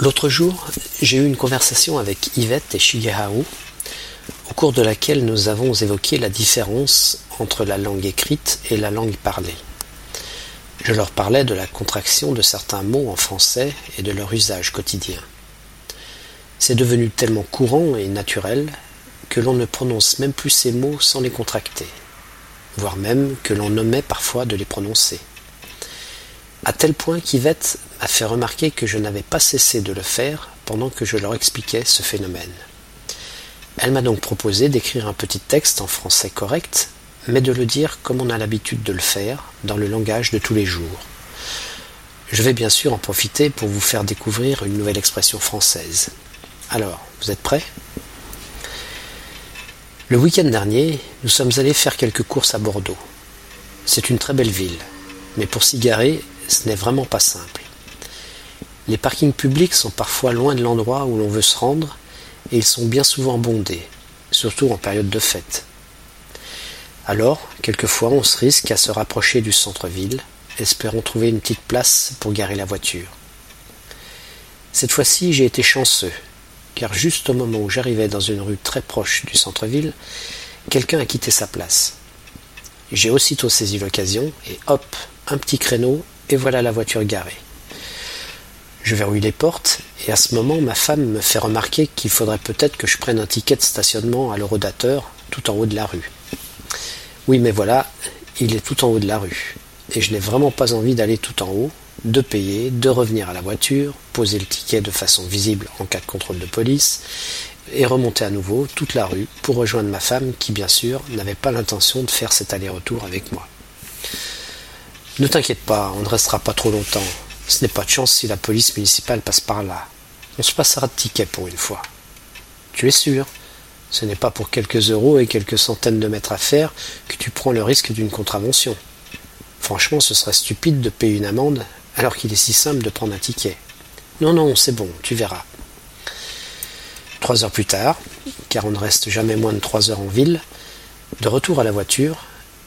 L'autre jour, j'ai eu une conversation avec Yvette et Shigeharu, au cours de laquelle nous avons évoqué la différence entre la langue écrite et la langue parlée. Je leur parlais de la contraction de certains mots en français et de leur usage quotidien. C'est devenu tellement courant et naturel que l'on ne prononce même plus ces mots sans les contracter, voire même que l'on omet parfois de les prononcer. À tel point qu'Yvette m'a fait remarquer que je n'avais pas cessé de le faire pendant que je leur expliquais ce phénomène. Elle m'a donc proposé d'écrire un petit texte en français correct, mais de le dire comme on a l'habitude de le faire, dans le langage de tous les jours. Je vais bien sûr en profiter pour vous faire découvrir une nouvelle expression française. Alors, vous êtes prêts? Le week-end dernier, nous sommes allés faire quelques courses à Bordeaux. C'est une très belle ville, mais pour s'y garer, ce n'est vraiment pas simple. Les parkings publics sont parfois loin de l'endroit où l'on veut se rendre et ils sont bien souvent bondés, surtout en période de fête. Alors, quelquefois, on se risque à se rapprocher du centre-ville, espérant trouver une petite place pour garer la voiture. Cette fois-ci, j'ai été chanceux, car juste au moment où j'arrivais dans une rue très proche du centre-ville, quelqu'un a quitté sa place. J'ai aussitôt saisi l'occasion et hop, un petit créneau et voilà la voiture garée. Je verrouille les portes, et à ce moment, ma femme me fait remarquer qu'il faudrait peut-être que je prenne un ticket de stationnement à l'eurodateur tout en haut de la rue. Oui, mais voilà, il est tout en haut de la rue, et je n'ai vraiment pas envie d'aller tout en haut, de payer, de revenir à la voiture, poser le ticket de façon visible en cas de contrôle de police, et remonter à nouveau toute la rue pour rejoindre ma femme qui, bien sûr, n'avait pas l'intention de faire cet aller-retour avec moi. Ne t'inquiète pas, on ne restera pas trop longtemps, ce n'est pas de chance si la police municipale passe par là. On se passera de tickets pour une fois. Tu es sûr Ce n'est pas pour quelques euros et quelques centaines de mètres à faire que tu prends le risque d'une contravention. Franchement, ce serait stupide de payer une amende alors qu'il est si simple de prendre un ticket. Non, non, c'est bon, tu verras. Trois heures plus tard, car on ne reste jamais moins de trois heures en ville, de retour à la voiture,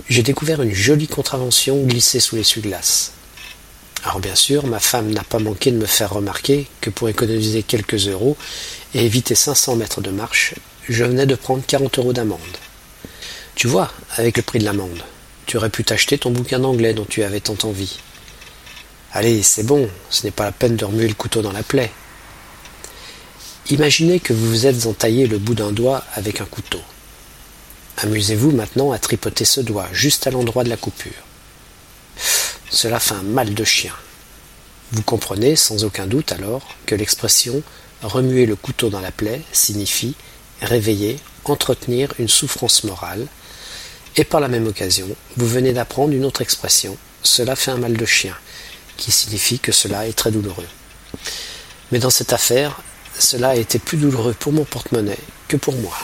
j'ai découvert une jolie contravention glissée sous l'essuie-glace. Alors bien sûr, ma femme n'a pas manqué de me faire remarquer que pour économiser quelques euros et éviter 500 mètres de marche, je venais de prendre 40 euros d'amende. Tu vois, avec le prix de l'amende, tu aurais pu t'acheter ton bouquin d'anglais dont tu avais tant envie. Allez, c'est bon, ce n'est pas la peine de remuer le couteau dans la plaie. Imaginez que vous vous êtes entaillé le bout d'un doigt avec un couteau. Amusez-vous maintenant à tripoter ce doigt juste à l'endroit de la coupure. Cela fait un mal de chien. Vous comprenez sans aucun doute alors que l'expression remuer le couteau dans la plaie signifie réveiller, entretenir une souffrance morale, et par la même occasion, vous venez d'apprendre une autre expression, cela fait un mal de chien, qui signifie que cela est très douloureux. Mais dans cette affaire, cela a été plus douloureux pour mon porte-monnaie que pour moi.